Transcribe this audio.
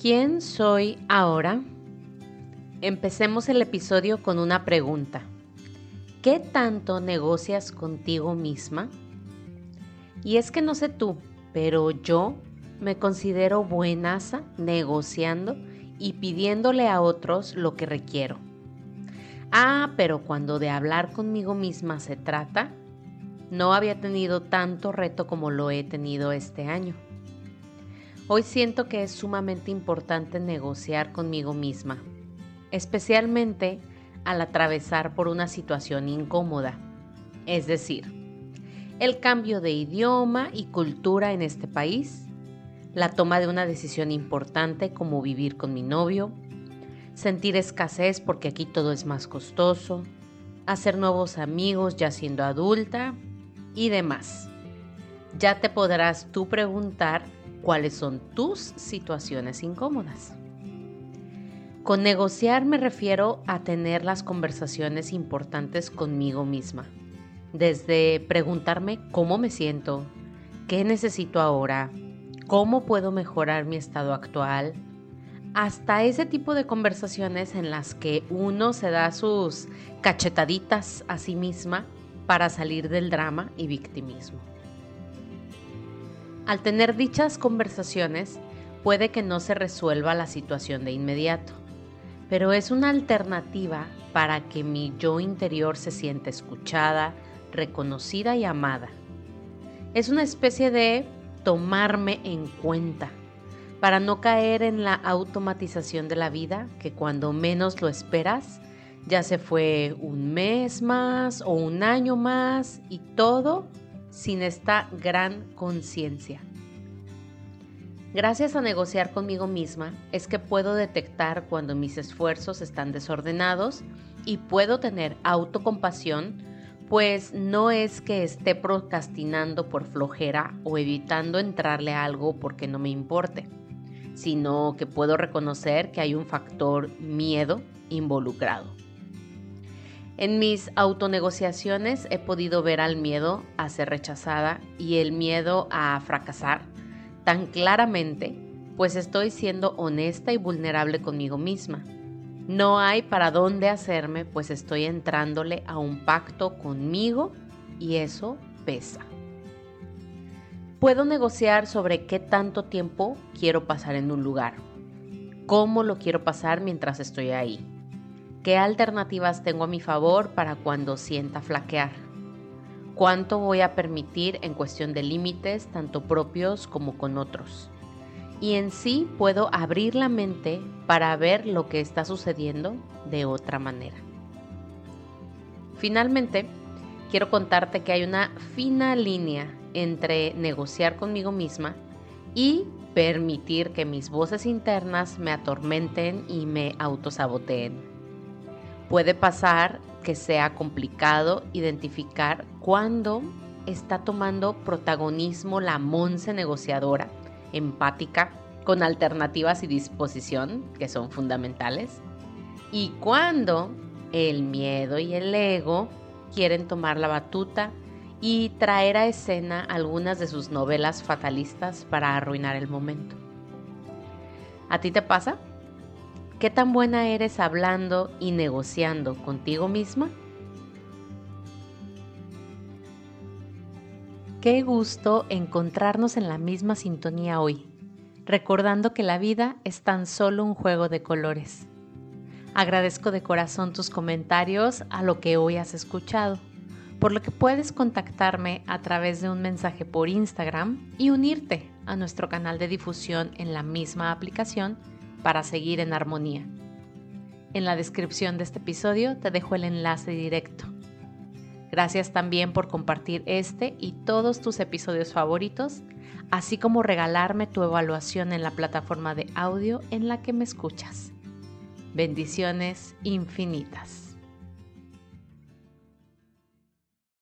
¿Quién soy ahora? Empecemos el episodio con una pregunta. ¿Qué tanto negocias contigo misma? Y es que no sé tú, pero yo me considero buenaza negociando y pidiéndole a otros lo que requiero. Ah, pero cuando de hablar conmigo misma se trata, no había tenido tanto reto como lo he tenido este año. Hoy siento que es sumamente importante negociar conmigo misma, especialmente al atravesar por una situación incómoda, es decir, el cambio de idioma y cultura en este país, la toma de una decisión importante como vivir con mi novio, sentir escasez porque aquí todo es más costoso, hacer nuevos amigos ya siendo adulta y demás. Ya te podrás tú preguntar cuáles son tus situaciones incómodas. Con negociar me refiero a tener las conversaciones importantes conmigo misma, desde preguntarme cómo me siento, qué necesito ahora, cómo puedo mejorar mi estado actual, hasta ese tipo de conversaciones en las que uno se da sus cachetaditas a sí misma para salir del drama y victimismo. Al tener dichas conversaciones, puede que no se resuelva la situación de inmediato, pero es una alternativa para que mi yo interior se sienta escuchada, reconocida y amada. Es una especie de tomarme en cuenta para no caer en la automatización de la vida que cuando menos lo esperas ya se fue un mes más o un año más y todo sin esta gran conciencia. Gracias a negociar conmigo misma es que puedo detectar cuando mis esfuerzos están desordenados y puedo tener autocompasión, pues no es que esté procrastinando por flojera o evitando entrarle a algo porque no me importe, sino que puedo reconocer que hay un factor miedo involucrado. En mis autonegociaciones he podido ver al miedo a ser rechazada y el miedo a fracasar tan claramente, pues estoy siendo honesta y vulnerable conmigo misma. No hay para dónde hacerme, pues estoy entrándole a un pacto conmigo y eso pesa. Puedo negociar sobre qué tanto tiempo quiero pasar en un lugar, cómo lo quiero pasar mientras estoy ahí ¿Qué alternativas tengo a mi favor para cuando sienta flaquear? ¿Cuánto voy a permitir en cuestión de límites, tanto propios como con otros? Y en sí puedo abrir la mente para ver lo que está sucediendo de otra manera. Finalmente, quiero contarte que hay una fina línea entre negociar conmigo misma y permitir que mis voces internas me atormenten y me autosaboteen. Puede pasar que sea complicado identificar cuándo está tomando protagonismo la Monse negociadora, empática, con alternativas y disposición, que son fundamentales, y cuándo el miedo y el ego quieren tomar la batuta y traer a escena algunas de sus novelas fatalistas para arruinar el momento. ¿A ti te pasa? ¿Qué tan buena eres hablando y negociando contigo misma? Qué gusto encontrarnos en la misma sintonía hoy, recordando que la vida es tan solo un juego de colores. Agradezco de corazón tus comentarios a lo que hoy has escuchado, por lo que puedes contactarme a través de un mensaje por Instagram y unirte a nuestro canal de difusión en la misma aplicación para seguir en armonía. En la descripción de este episodio te dejo el enlace directo. Gracias también por compartir este y todos tus episodios favoritos, así como regalarme tu evaluación en la plataforma de audio en la que me escuchas. Bendiciones infinitas.